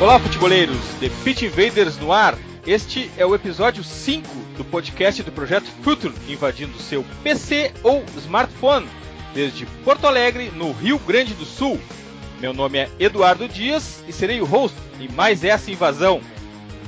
Olá, futeboleiros! The Pitch Invaders no ar. Este é o episódio 5 do podcast do projeto Future, invadindo seu PC ou smartphone, desde Porto Alegre, no Rio Grande do Sul. Meu nome é Eduardo Dias e serei o host em mais essa invasão.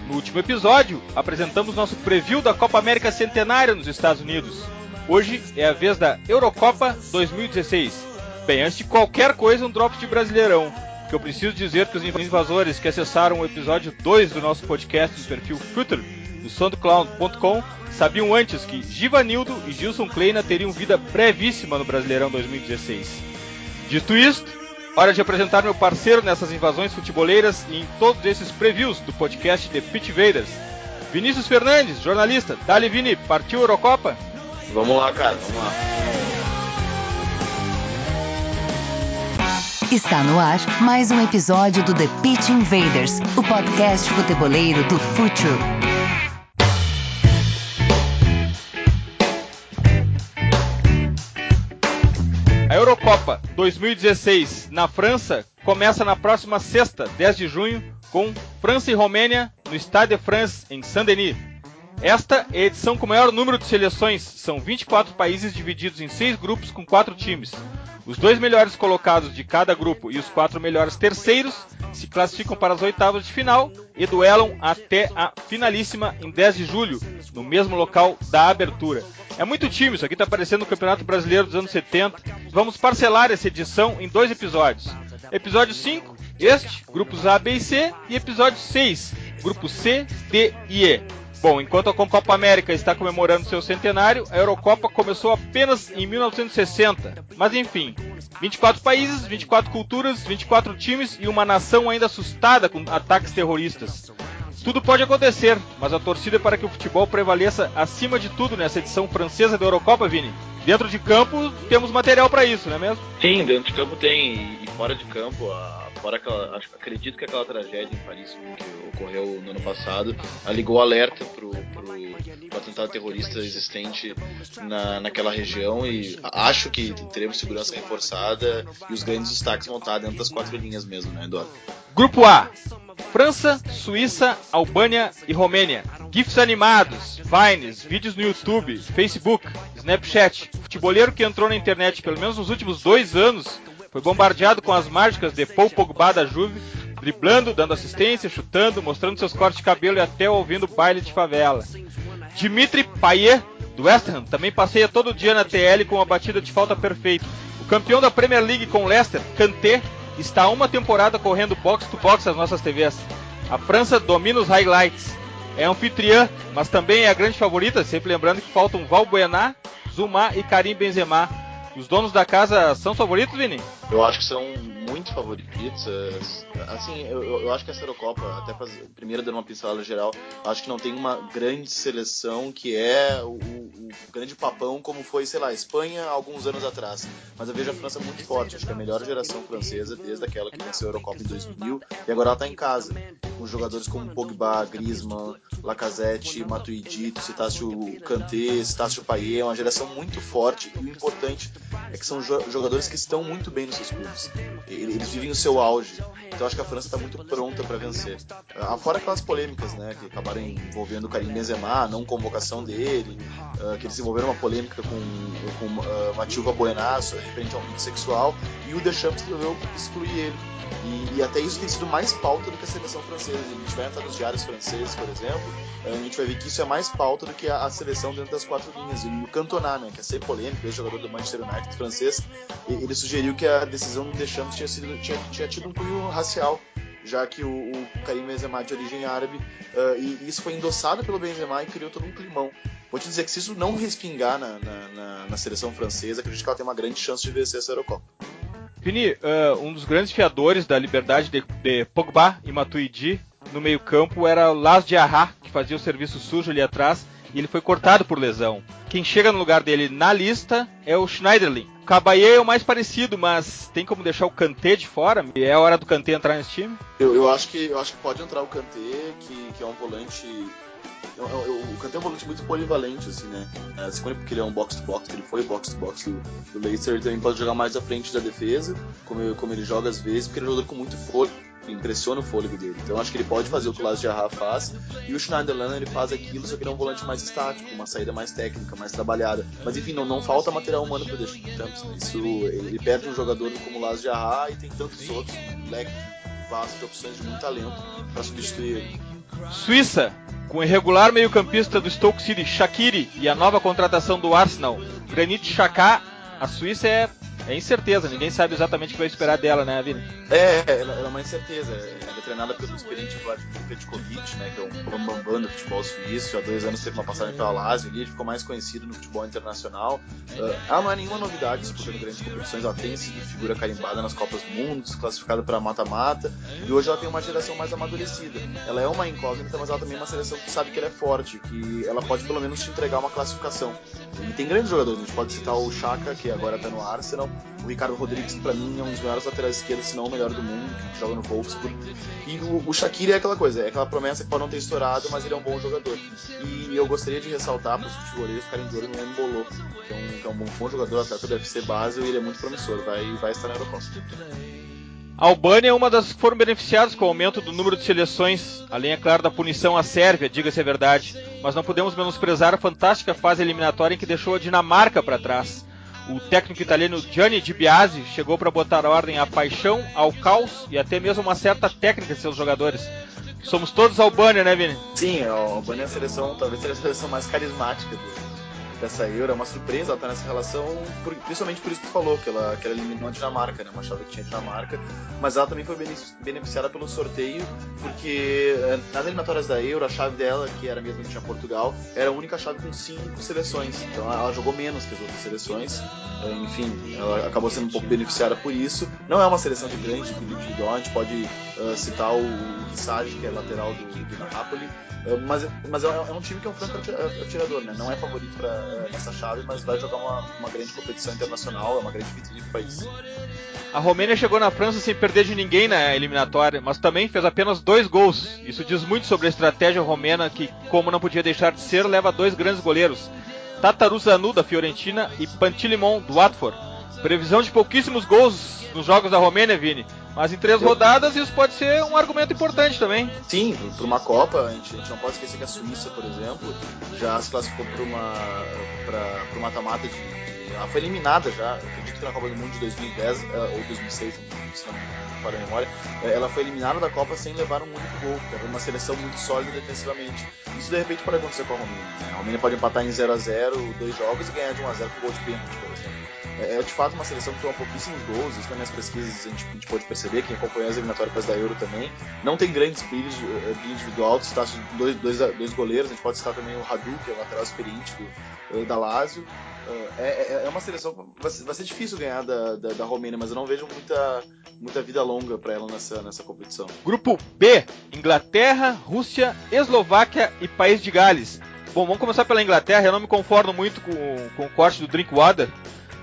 No último episódio, apresentamos nosso preview da Copa América Centenária nos Estados Unidos. Hoje é a vez da Eurocopa 2016. Bem, antes de qualquer coisa, um drops de Brasileirão que eu preciso dizer que os invasores que acessaram o episódio 2 do nosso podcast do perfil Future, no soundcloud.com, sabiam antes que Givanildo e Gilson Kleina teriam vida brevíssima no Brasileirão 2016. Dito isto, hora de apresentar meu parceiro nessas invasões futeboleiras e em todos esses previews do podcast The Pitch Invaders. Vinícius Fernandes, jornalista. Dali Vini, partiu Eurocopa? Vamos lá, cara, vamos lá. Está no ar mais um episódio do The Pitch Invaders, o podcast futeboleiro do Futuro. A Eurocopa 2016 na França começa na próxima sexta, 10 de junho, com França e Romênia no Stade de France, em Saint-Denis. Esta é a edição com o maior número de seleções, são 24 países divididos em seis grupos com quatro times. Os dois melhores colocados de cada grupo e os quatro melhores terceiros se classificam para as oitavas de final e duelam até a finalíssima em 10 de julho, no mesmo local da abertura. É muito time, isso aqui está parecendo o Campeonato Brasileiro dos anos 70. Vamos parcelar essa edição em dois episódios. Episódio 5, este, grupos A, B e C, e episódio 6, grupos C, D e E. Bom, enquanto a Copa América está comemorando seu centenário, a Eurocopa começou apenas em 1960. Mas enfim, 24 países, 24 culturas, 24 times e uma nação ainda assustada com ataques terroristas. Tudo pode acontecer, mas a torcida é para que o futebol prevaleça acima de tudo nessa edição francesa da Eurocopa, Vini. Dentro de campo temos material para isso, não é mesmo? Sim, dentro de campo tem e fora de campo, fora aquela, acho, acredito que aquela tragédia em Paris que ocorreu no ano passado ligou alerta pro, pro, pro atentado terrorista existente na, naquela região e acho que teremos segurança reforçada e os grandes destaques vão estar dentro das quatro linhas mesmo, né, Eduardo? Grupo A. França, Suíça, Albânia e Romênia. GIFs animados, Vines, vídeos no YouTube, Facebook, Snapchat. Futeboleiro que entrou na internet pelo menos nos últimos dois anos foi bombardeado com as mágicas de Paul Pogba da Juve, driblando, dando assistência, chutando, mostrando seus cortes de cabelo e até ouvindo baile de favela. Dimitri Payet, do West Ham, também passeia todo dia na TL com uma batida de falta perfeita. O campeão da Premier League com Leicester, Kanté, está uma temporada correndo box to box as nossas TVs. A França domina os highlights. É anfitriã, mas também é a grande favorita, sempre lembrando que faltam Valbuena, Zuma e Karim Benzema. Os donos da casa são favoritos, Vini? Eu acho que são muito favoritos. Assim, eu, eu acho que essa Eurocopa, até pra, primeiro dando uma pincelada geral, acho que não tem uma grande seleção que é o, o, grande papão como foi, sei lá, a Espanha alguns anos atrás. Mas eu vejo a França muito forte. Acho que é a melhor geração francesa desde aquela que venceu a Eurocopa em 2000 e agora ela está em casa. Com jogadores como Pogba, Griezmann, Lacazette, Matuidi, tu citaste o Kanté, o Payet, é uma geração muito forte e o importante é que são jogadores que estão muito bem nos seus clubes. Eles vivem o seu auge. Então acho que a França está muito pronta para vencer. Ah, fora aquelas polêmicas, né, que acabaram envolvendo o Karim Benzema, não convocação dele, uh, que eles envolveram uma polêmica com, com uh, Matilva Buenasso, referente ao um sexual, e o Deschamps resolveu excluir ele. E, e, até isso tem sido mais pauta do que a seleção francesa. A gente vai entrar nos diários franceses, por exemplo, a gente vai ver que isso é mais pauta do que a, a seleção dentro das quatro linhas. E o Cantona, né, que é ser polêmico, ex-jogador do Manchester United francês, ele sugeriu que a decisão do Deschamps tinha, sido, tinha, tinha tido um cunho racial já que o, o Karim Benzema é de origem árabe, uh, e isso foi endossado pelo Benzema e criou todo um climão. Vou te dizer que se isso não respingar na, na, na, na seleção francesa, acredito que ela tem uma grande chance de vencer essa Eurocopa. Vini, uh, um dos grandes fiadores da liberdade de, de Pogba e Matuidi no meio-campo era Las Diarra, que fazia o serviço sujo ali atrás, e ele foi cortado por lesão. Quem chega no lugar dele na lista é o Schneiderlin. O Caballé é o mais parecido, mas tem como deixar o Kanté de fora? É hora do Kanté entrar nesse time? Eu, eu acho, que, eu acho que pode entrar o Kanté, que, que é um volante o Kanté é um volante muito polivalente, assim, né? Segundo porque ele é um box-to-box, ele foi box-to-box do, do Leicester, ele também pode jogar mais à frente da defesa, como, como ele joga às vezes, porque ele é um jogador com muito fôlego impressiona o fôlego dele. Então acho que ele pode fazer o que o Lázaro Jarrah faz e o Schneiderlin ele faz aquilo, só que ele é um volante mais estático, uma saída mais técnica, mais trabalhada. Mas enfim, não, não falta material humano para deixar Champs. Isso ele perde um jogador como o Lázaro Jarrah e tem tantos outros, um leque vasto de opções de muito talento para substituir ele. Suíça, com o irregular meio-campista do Stoke City, Shaqiri, e a nova contratação do Arsenal, Granit Xhaka, a Suíça é é incerteza, ninguém sabe exatamente o que vai esperar dela, né, Vini? É, ela, ela é uma incerteza. Ela é treinada pelo experiente Vladimir Petkovic, né, que é um bambambam do futebol suíço. Há dois anos teve uma passagem pela Lazio ele ficou mais conhecido no futebol internacional. Uh, ela não é nenhuma novidade disputando grandes competições. Ela tem sido figura carimbada nas Copas do Mundo, classificada para mata-mata. E hoje ela tem uma geração mais amadurecida. Ela é uma incógnita, mas ela também é uma seleção que sabe que ela é forte, que ela pode pelo menos te entregar uma classificação. E tem grandes jogadores. A gente pode citar o Chaka, que agora está no Arsenal o Ricardo Rodrigues, para mim, é um dos melhores laterais esquerdos, se não o melhor do mundo, que joga no Wolfsburg. E o, o Shaqiri é aquela coisa, é aquela promessa que pode não ter estourado, mas ele é um bom jogador. E eu gostaria de ressaltar para os futebolistas ficarem de olho no Embolo, que é um, que é um bom, bom jogador, atleta do UFC base, e ele é muito promissor, vai, vai estar na Eurocopa. A Albânia é uma das que foram beneficiadas com o aumento do número de seleções, além, é claro, da punição à Sérvia, diga-se a verdade. Mas não podemos menosprezar a fantástica fase eliminatória em que deixou a Dinamarca para trás. O técnico italiano Gianni Di Biase chegou para botar ordem à paixão, ao caos e até mesmo uma certa técnica de seus jogadores. Somos todos Albânia, né, Vini? Sim, a Albânia é a seleção, talvez seja a seleção mais carismática do, dessa Euro. É uma surpresa ela estar tá nessa relação, por, principalmente por isso que tu falou, que ela, que ela eliminou a Dinamarca, né? Uma chave que tinha a Dinamarca. Mas ela também foi beneficiada pelo sorteio, porque eh, nas eliminatórias da Euro, a chave dela, que era mesmo que tinha Portugal, era a única chave com cinco seleções. Então ela jogou menos que as outras seleções. Eh, enfim, ela acabou sendo um pouco beneficiada por isso. Não é uma seleção de grande individual, a gente pode uh, citar o, Rissage, que é lateral do, do Napoli. Mas mas é, é, um time que é um franco atirador, né? Não é favorito para nessa chave, mas vai jogar uma, uma grande competição internacional, é uma grande vitrine para o país. A Romênia chegou na França sem perder de ninguém na eliminatória, mas também fez apenas dois gols. Isso diz muito sobre a estratégia romena, que, como não podia deixar de ser, leva dois grandes goleiros: Tataruzanu da Fiorentina e Pantilimon do Watford. Previsão de pouquíssimos gols nos jogos da Romênia, Vini. Mas em três rodadas isso pode ser um argumento importante também. Sim, para uma Copa, a gente, a gente, não pode esquecer que a Suíça, por exemplo, já se classificou para uma para mata-mata de. Ela foi eliminada já, acredito que na Copa do Mundo de 2010 eh, ou 2006, se não me falha a memória, eh, ela foi eliminada da Copa sem levar um único gol, era uma seleção muito sólida defensivamente. Isso de repente pode acontecer com a Romênia. Né? A Romênia pode empatar em 0 a 0 dois jogos e ganhar de 1 a 0 com gol de pênalti, por exemplo. É, é de fato uma seleção que toma pouquíssimos gols, isso nas minhas pesquisas a gente, a gente pode perceber, quem acompanha as eliminatórias da Euro também. Não tem grandes brilhos uh, individual, está dois, dois, dois goleiros, a gente pode citar também o Radu, que é o lateral experiente do, uh, da Lazio. Uh, é, é, uma seleção vai ser, vai ser difícil ganhar da, da, da, Romênia, mas eu não vejo muita, muita vida longa para ela nessa, nessa competição. Grupo B: Inglaterra, Rússia, Eslováquia e País de Gales. Bom, vamos começar pela Inglaterra. Eu não me conformo muito com, com o corte do Drinkwater,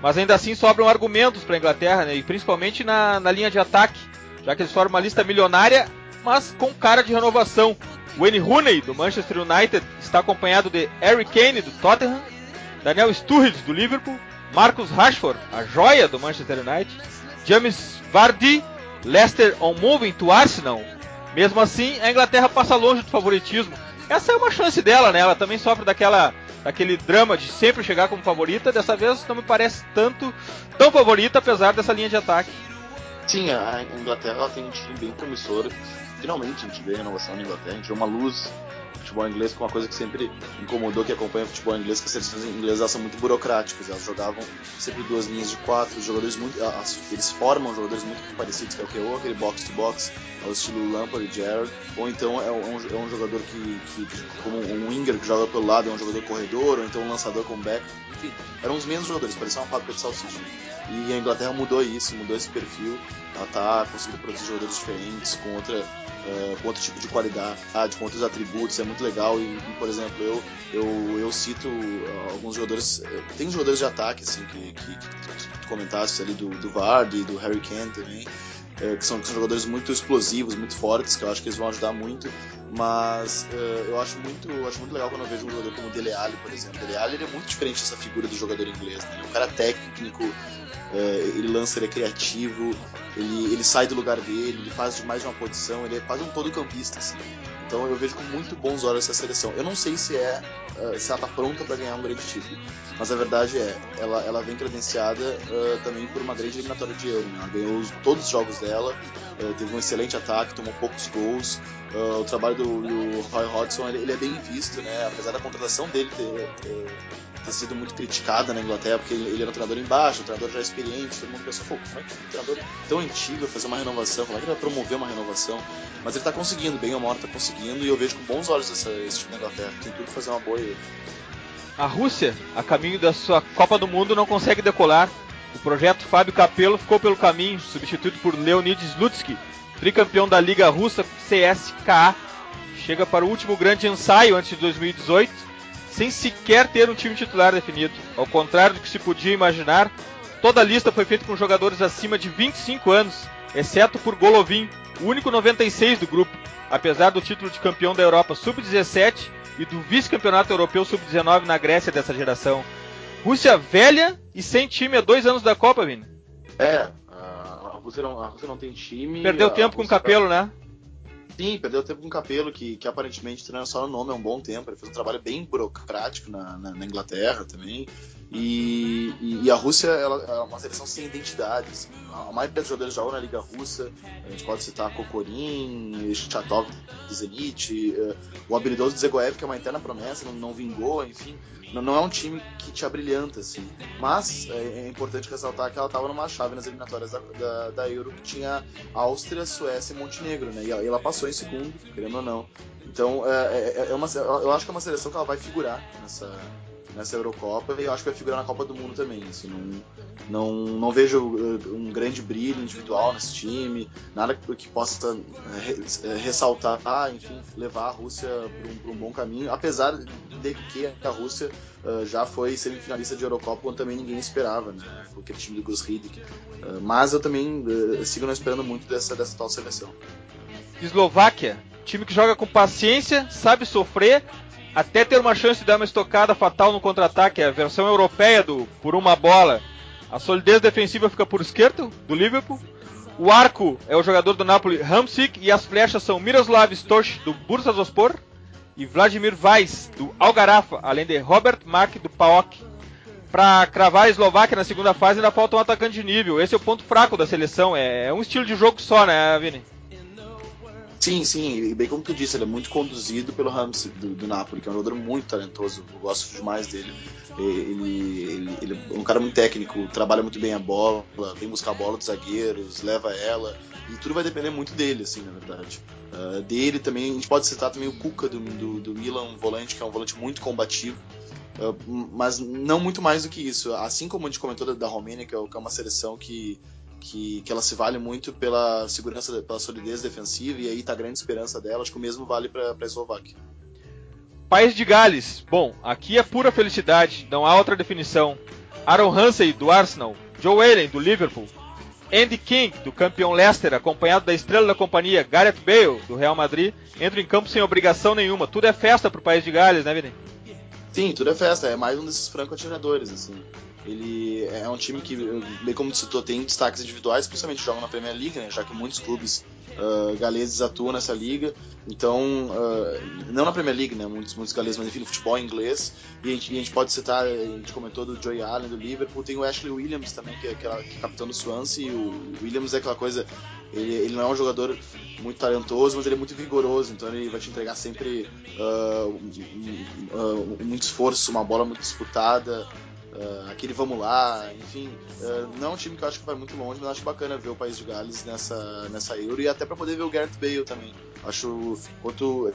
mas ainda assim sobram argumentos para a Inglaterra, né? e principalmente na, na linha de ataque, já que eles formam uma lista milionária, mas com cara de renovação. Wayne Rooney, do Manchester United, está acompanhado de Harry Kane, do Tottenham, Daniel Sturridge, do Liverpool, Marcus Rashford, a joia do Manchester United, James Vardy, Leicester on moving to Arsenal. Mesmo assim, a Inglaterra passa longe do favoritismo. Essa é uma chance dela, né? Ela também sofre daquela daquele drama de sempre chegar como favorita, dessa vez não me parece tanto tão favorita, apesar dessa linha de ataque. Sim, a Inglaterra tem um time bem promissor. Finalmente a gente vê a renovação na Inglaterra, a gente vê uma luz futebol inglês, com uma coisa que sempre incomodou que acompanha o futebol inglês, que as seleções inglesas são muito burocráticas. Elas jogavam sempre duas linhas de quatro, jogadores muito, eles formam jogadores muito parecidos, que é o que ou aquele box to box, ao estilo Lampard e Gerrard, ou então é um, é um jogador que, que, como um winger que joga pelo lado, é um jogador corredor, ou então um lançador com back. Enfim, eram os mesmos jogadores, parecia uma fábrica de salsicha. E a Inglaterra mudou isso, mudou esse perfil. Ela está conseguindo produzir jogadores diferentes, com outra, uh, com outro tipo de qualidade, com outros atributos. É muito legal. E, por exemplo, eu, eu, eu cito alguns jogadores. Eh, tem jogadores de ataque, assim, que, que, que tu comentaste ali do, do Vardy, do Harry Kane também é, que, são, que, são, jogadores muito explosivos, muito fortes, que eu acho que eles vão ajudar muito. Mas é, eu acho muito, eu acho muito legal quando eu vejo um jogador como o Dele Alli, por exemplo. Dele Alli é muito diferente dessa figura do jogador inglês. Né? Ele é um cara técnico, é, ele lança, ele é criativo, ele, ele sai do lugar dele, ele faz de mais de uma posição, ele é quase um todo campista. Assim. Então eu vejo com muito bons olhos essa seleção. Eu não sei se é uh, se ela está pronta para ganhar um grande título, mas a verdade é, ela, ela vem credenciada uh, também por uma grande eliminatória de Euro. Né? Ela ganhou os, todos os jogos dela, uh, teve um excelente ataque, tomou poucos gols. o trabalho do, do Roy Hodgson ele, ele, é bem visto, né? apesar da contratação dele ter, ter ter sido muito criticada na Inglaterra, porque ele era um treinador embaixo, um treinador já experiente, todo mundo pensou, pô, como é que um treinador tão antigo vai fazer uma renovação, como é que ele vai promover uma renovação? Mas ele está conseguindo, bem ou mal está conseguindo, e eu vejo com bons olhos essa, esse time da Inglaterra, tem tudo para fazer uma boa A Rússia, a caminho da sua Copa do Mundo, não consegue decolar. O projeto Fábio Capello ficou pelo caminho, substituído por Leonid Slutsky, tricampeão da Liga Russa CSKA. Chega para o último grande ensaio antes de 2018 sem sequer ter um time titular definido. Ao contrário do que se podia imaginar, toda a lista foi feita com jogadores acima de 25 anos, exceto por Golovin, o único 96 do grupo, apesar do título de campeão da Europa Sub-17 e do vice-campeonato europeu Sub-19 na Grécia dessa geração. Rússia velha e sem time há dois anos da Copa, Vini. É, a Rússia não, a Rússia não tem time. Perdeu tempo com o Capelo, tá... né? Sim, perdeu tempo com o Capelo, que, que aparentemente treina só no nome há um bom tempo. Ele fez um trabalho bem burocrático na, na, na Inglaterra também. E, e, e, a Rússia ela, é uma seleção sem identidade. Assim. A maioria dos jogadores jogam na Liga Russa. A gente pode citar Kokorin, Chatov do Zenit, uh, o habilidoso Zegoev, que é uma eterna promessa, não, não vingou, enfim. Não, não, é um time que te abrilhanta, assim. Mas é, é importante ressaltar que ela estava numa chave nas eliminatórias da, da, da, Euro que tinha Áustria, Suécia e Montenegro, né? E ela, e ela passou em segundo, querendo ou não. Então, é, é, é uma, eu acho que é uma seleção que ela vai figurar nessa, nessa Eurocopa e eu acho que vai figurar na Copa do Mundo também. Assim, não, não, não vejo uh, um grande brilho individual nesse time, nada que possa uh, ressaltar, enfim, levar a Rússia para um, um, bom caminho, apesar de que a Rússia uh, já foi semifinalista de Eurocopa quando também ninguém esperava, né? Aquele time do Gus Hiddink. mas eu também sigo não esperando muito dessa, dessa tal seleção. Eslováquia, time que joga com paciência, sabe sofrer, até ter uma chance de dar uma estocada fatal no contra-ataque, é a versão europeia do por uma bola. A solidez defensiva fica por esquerdo, do Liverpool. O arco é o jogador do Napoli, Hamsik, e as flechas são Miroslav Stoch, do Bursaspor, e Vladimir Weiss, do Algarafa, além de Robert Mack, do PAOK. Para cravar a Eslováquia na segunda fase ainda falta um atacante de nível. Esse é o ponto fraco da seleção. É, é um estilo de jogo só, né, Vini? Sim, sim, e bem como tu disse, ele é muito conduzido pelo Rams do, do Napoli, que é um jogador muito talentoso, eu gosto demais dele. Ele, ele, ele, é um cara muito técnico, trabalha muito bem a bola, vem buscar a bola dos zagueiros, leva ela, e tudo vai depender muito dele, assim, na verdade. Uh, dele também, a gente pode citar também o Kuka do, do, do Milan, um volante que é um volante muito combativo, uh, mas não muito mais do que isso. Assim como a gente comentou da, da Romênia, que é, que é uma seleção que que, que ela se vale muito pela segurança, pela solidez defensiva, e aí tá a grande esperança dela. Acho que o mesmo vale para a Eslováquia. País de Gales. Bom, aqui é pura felicidade, não há outra definição. Aaron Ramsey, do Arsenal. Joe Allen, do Liverpool. Andy King, do campeão Leicester, acompanhado da estrela da companhia Gareth Bale, do Real Madrid, entra em campo sem obrigação nenhuma. Tudo é festa pro País de Gales, né, Vini? Sim, tudo é festa. É mais um desses franco-atiradores, assim. Ele é um time que, bem como citou, tem destaques individuais, principalmente jogam na Premier League, né, já que muitos clubes uh, galeses atuam nessa liga. Então, uh, não na Premier League, né, muitos, muitos galeses, mas enfim, no futebol inglês. E a, gente, e a gente pode citar, a gente comentou do Joey Allen, do Liverpool, tem o Ashley Williams também, que é, que que é capitão do Swansea. E o Williams é aquela coisa, ele, ele, não é um jogador muito talentoso, mas ele é muito vigoroso, então ele vai te entregar sempre uh, muito esforço, uma bola muito disputada. Uh, aquele vamos lá, enfim, uh, não é um time que eu acho que vai muito longe, mas acho bacana ver o País de Gales nessa, nessa Euro e até para poder ver o Gareth Bale também. Acho quanto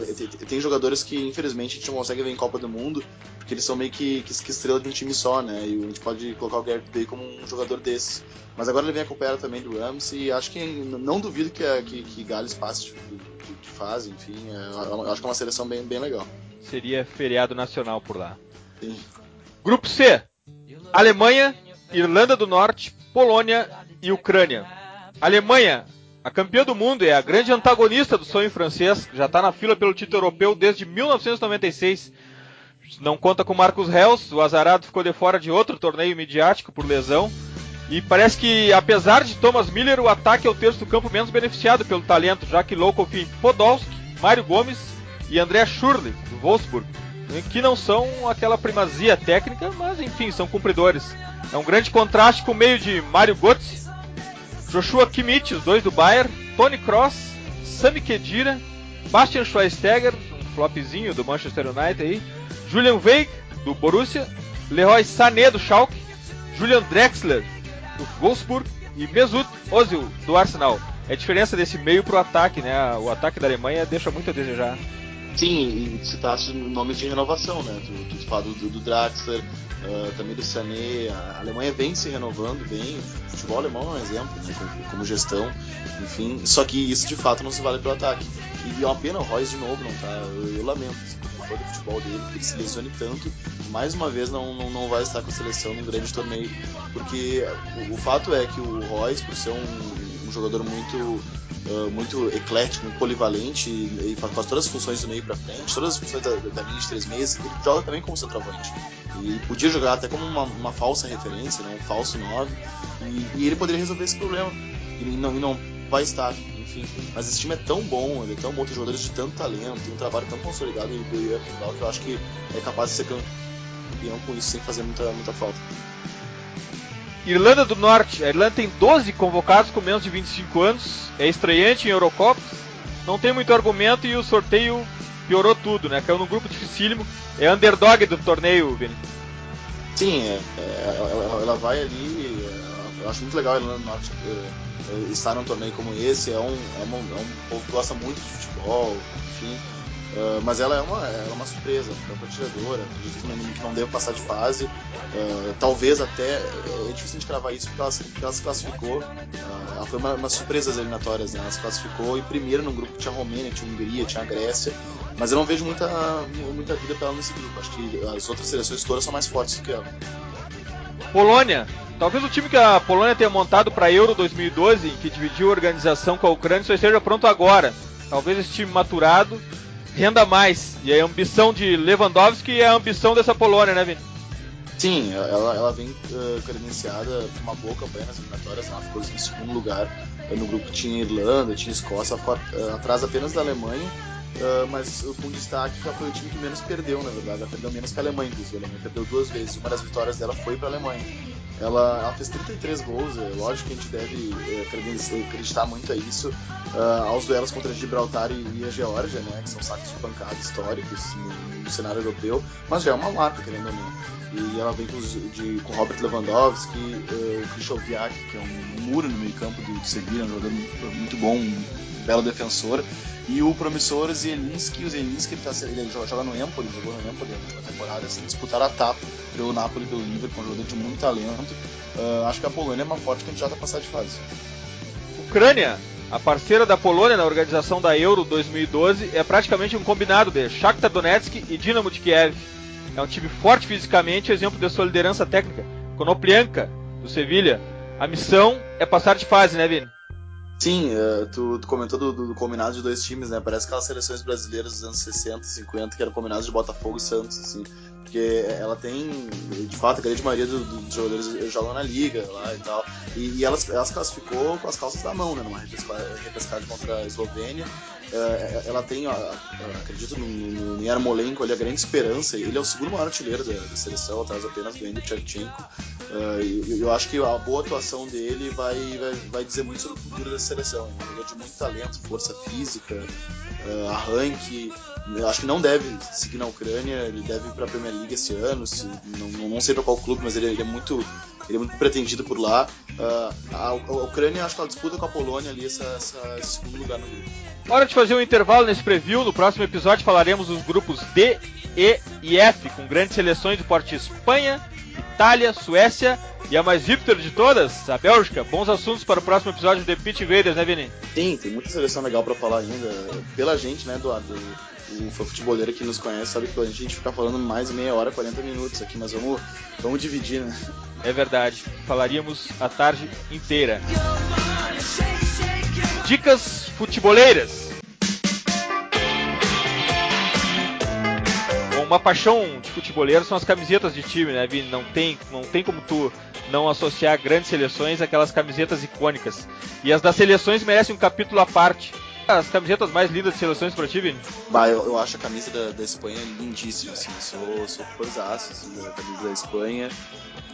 tem jogadores que infelizmente a gente não consegue ver em Copa do Mundo porque eles são meio que, que, que estrela de um time só, né? E a gente pode colocar o Gareth Bale como um jogador desses. Mas agora ele vem acompanhado também do Rams e acho que não duvido que, que, que Gales passe de, de, de fase, enfim, é, acho que é uma seleção bem, bem legal. Seria feriado nacional por lá. Sim. Grupo C, Alemanha, Irlanda do Norte, Polônia e Ucrânia. Alemanha, A campeã do mundo é a grande antagonista do sonho francês, já está na fila pelo título europeu desde 1996. Não conta com Marcos Reus, o azarado ficou de fora de outro torneio midiático por lesão. E parece que, apesar de Thomas Miller, o ataque é o terço do campo menos beneficiado pelo talento, já que Low confia Podolski, Mário Gomes e André Schurle, do Wolfsburg, que não são aquela primazia técnica, mas enfim, são cumpridores. É um grande contraste com o meio de Mário Götze, Joshua Kimmich, os dois do Bayern, Tony Cross, Sami Khedira, Bastian Schweinsteiger, um flopzinho do Manchester United aí, Julian Weig, do Borussia, Leroy Sané, do Schalke, Julian Drexler, do Wolfsburg e Mesut Ozil, do Arsenal. É a diferença desse meio pro ataque, né? O ataque da Alemanha deixa muito a desejar. Sim, e citaste nomes de renovação, né? Tu, tu fala do, do Draxler, uh, também do Sané. A Alemanha vem se renovando bem. O futebol alemão é um exemplo, né? como, como, gestão, enfim. Só que isso de fato não se vale pro ataque. E é uma pena o Royce de novo não tá. Eu, eu lamento todo o futebol dele, que ele se lesione tanto, mais uma vez não, não, não vai estar com a seleção num grande torneio. Porque o, o fato é que o Royce, por ser um, um jogador muito uh, muito eclético, muito polivalente e, e, faz todas as funções do meio para frente, todas as funções da, da linha de três meses. Ele joga também como centroavante. E podia jogar até como uma, uma falsa referência, né, um falso 9, e, e, ele poderia resolver esse problema. E não, e não vai estar, enfim. Mas esse time é tão bom, ele é tão bom, tem jogadores de tanto talento, tem um trabalho tão consolidado em que eu acho que é capaz de ser campeão com isso sem fazer muita, muita falta. Irlanda do Norte. A Irlanda tem 12 convocados com menos de 25 anos. É estreante em Eurocopas. Não tem muito argumento e o sorteio piorou tudo, né? Caiu num grupo dificílimo. É underdog do torneio, Vini. Sim, é, é, ela, ela, vai ali. É, eu acho muito legal Norte é, estar num torneio como esse. É um, é, um, é um povo que gosta muito de futebol, enfim. Uh, mas ela é uma, ela é uma surpresa, é uma tiradora, acredito que não, que não deve passar de fase. Uh, talvez até, é difícil de cravar isso porque ela, porque ela se classificou. Uh, ela foi uma, uma surpresa das eliminatórias, né? Ela se classificou e primeiro no grupo tinha a Romênia, tinha a Hungria, tinha a Grécia. Mas eu não vejo muita, muita vida para ela nesse grupo. Acho que as outras seleções todas são mais fortes do que ela. Polônia. Talvez o time que a Polônia tenha montado para Euro 2012, que dividiu a organização com a Ucrânia, só esteja pronto agora. Talvez esse time maturado renda mais. E a ambição de Lewandowski é a ambição dessa Polônia, né, Vini? Sim, ela, ela vem uh, credenciada por uma boa campanha nas eliminatórias, ela ficou em segundo lugar. No grupo tinha Irlanda, tinha Escócia, uh, atrás apenas da Alemanha, uh, mas com destaque que foi o time que menos perdeu, na verdade. Ela perdeu menos que a Alemanha, inclusive. A Alemanha perdeu duas vezes. Uma das vitórias dela foi para a Alemanha. Ela, ela, fez 33 gols, é lógico que a gente deve é, acreditar muito a isso, uh, aos duelos contra Gibraltar e, a Geórgia, né, que são sacos de pancada históricos no, no, cenário europeu, mas já é uma marca, querendo ou não. E ela vem com, de, com Robert Lewandowski, uh, o Krzysztofiak, que é um muro no meio campo do, do Sevilla, um jogador muito, muito bom, um belo defensor, e o promissor Zielinski, o Zielinski ele, tá, ele joga no Empoli, jogou no Empoli na temporada, assim, disputaram a tapa pelo Napoli pelo Liverpool, um jogador de muito talento. Uh, acho que a Polônia é uma forte candidata a passar de fase. Ucrânia, a parceira da Polônia na organização da Euro 2012, é praticamente um combinado de Shakhtar Donetsk e Dinamo de Kiev. É um time forte fisicamente, exemplo de sua liderança técnica. Konoplyanka, do Sevilha. A missão é passar de fase, né, Vini? Sim, uh, tu, tu, comentou do, do, combinado de dois times, né? Parece aquelas seleções brasileiras dos anos 60, 50, que eram combinados de Botafogo e Santos, assim. Porque ela tem, de fato, a grande maioria dos do, do jogadores jogam na liga lá e tal. E, e elas, elas classificou com as calças da mão, né? Numa repescagem contra a Eslovênia. Uh, ela tem, uh, acredito, no, no, no Yarmolenko ali a grande esperança. Ele é o segundo maior artilheiro da, da seleção, atrás apenas do Endo Tchevchenko. Uh, e eu acho que a boa atuação dele vai, vai, vai dizer muito sobre o futuro da seleção. É um jogador de muito talento, força física, arranque. Eu acho que não deve seguir na Ucrânia, ele deve ir para a Premier League esse ano. Se, não, não sei para qual clube, mas ele, ele, é muito, ele é muito pretendido por lá. A, a, Ucrânia, acho que ela disputa com a Polônia ali essa, essa, esse segundo lugar no grupo. Hora de fazer um intervalo nesse preview. No próximo episódio falaremos dos grupos D, E e F, com grandes seleções do porte Espanha, Itália, Suécia e a mais hipster de todas, a Bélgica. Bons assuntos para o próximo episódio do The Pitch Invaders, né, Vini? Sim, tem muita seleção legal para falar ainda. Pela gente, né, Eduardo? O futeboleiro que nos conhece sabe que a gente fica falando mais meia hora, 40 minutos aqui, mas vamos, vamos dividir, né? É verdade. Falaríamos a tarde inteira. Dicas futeboleiras. Uma paixão de futeboleiro são as camisetas de time, né, Vini? Não tem, não tem como tu não associar grandes seleções àquelas camisetas icônicas. E as das seleções merecem um capítulo à parte. As camisetas mais lindas de seleções pra ti, Vini? Bah, eu, eu, acho a camisa da, da Espanha lindíssima, assim. Sou, sou fãzaço, assim, da camisa da Espanha.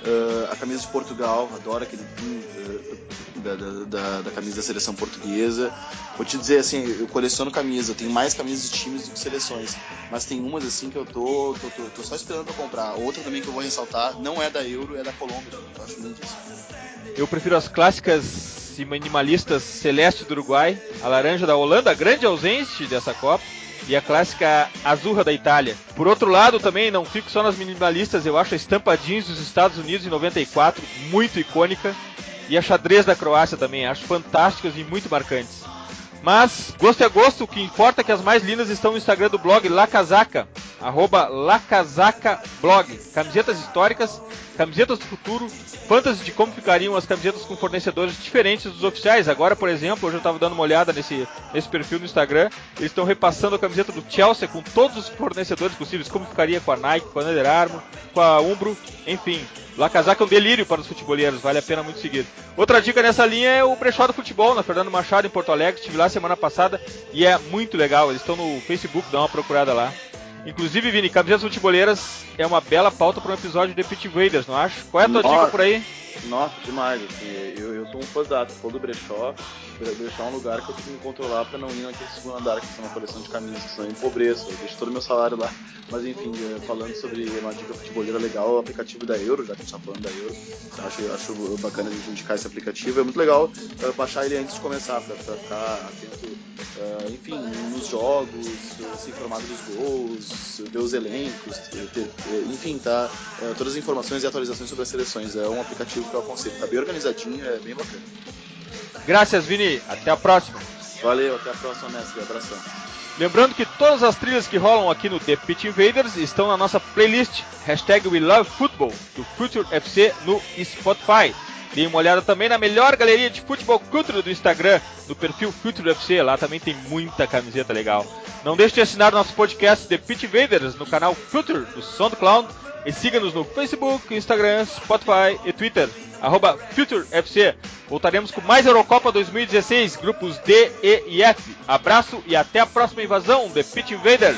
Uh, a camisa de Portugal, adoro aquele uh, da, da, da, camisa da seleção portuguesa. Vou te dizer assim, eu coleciono camisas, eu tenho mais camisas de times do que seleções. Mas tem umas assim que eu tô, tô, tô, tô só esperando pra comprar. Outra também que eu vou ressaltar, não é da Euro, é da Colômbia. Eu acho lindíssimo. Eu prefiro as clássicas e minimalistas celeste do Uruguai, a laranja da Holanda, grande ausência dessa Copa e a clássica azurra da Itália. Por outro lado, também não fico só nas minimalistas, eu acho a estampa jeans dos Estados Unidos em 94 muito icônica e a xadrez da Croácia também, acho fantásticas e muito marcantes. Mas, gosto é gosto, o que importa é que as mais lindas estão no Instagram do blog La Casaca, arroba La Casaca Blog. Camisetas históricas, camisetas do futuro, fantasy de como ficariam as camisetas com fornecedores diferentes dos oficiais. Agora, por exemplo, hoje eu estava dando uma olhada nesse, nesse perfil no Instagram, eles estão repassando a camiseta do Chelsea com todos os fornecedores possíveis, como ficaria com a Nike, com a Under Armour, com a Umbro, enfim. La Casaca é um delírio para os futeboleiros, vale a pena muito seguir. Outra dica nessa linha é o Brechó do Futebol, na Fernando Machado, em Porto Alegre. Estive lá semana passada e é muito legal. Eles estão no Facebook, dá uma procurada lá. Inclusive, Vini, camisetas futeboleiras é uma bela pauta para um episódio de Pit Invaders, não acho? Qual é a tua Nossa. dica por aí? Nossa, demais, assim, eu, eu sou um fãzato, sou do brechó, brechó é um lugar que eu tenho que me controlar pra não ir naquele segundo andar que tem uma coleção de camisas, que são empobreço, eu deixo todo o meu salário lá. Mas enfim, eh, falando sobre uma dica futeboleira legal, o aplicativo da Euro, já que a gente tá falando da Euro, acho, acho bacana a gente indicar esse aplicativo, é muito legal uh, baixar ele antes de começar, pra ficar atento, uh, enfim, nos jogos, se informar dos gols, ver os elencos, ter, enfim, tá, uh, todas as informações e atualizações sobre as seleções, é um aplicativo que eu aconselho. Tá bem organizadinho, é bem bacana. Graças, Vini. Até a próxima. Valeu, até a próxima, mestre. Abração. Lembrando que todas as trilhas que rolam aqui no The Pitch Invaders estão na nossa playlist hashtag We Love Football do Future FC no Spotify. Dê uma olhada também na melhor galeria de futebol cultura do Instagram, no perfil Future FC, lá também tem muita camiseta legal. Não deixe de assinar nosso podcast The Pitch Invaders no canal Future do SoundCloud e siga-nos no Facebook, Instagram, Spotify e Twitter, arroba FutureFC. Voltaremos com mais Eurocopa 2016, grupos D, E e F. Abraço e até a próxima invasão, The Pitch Invaders.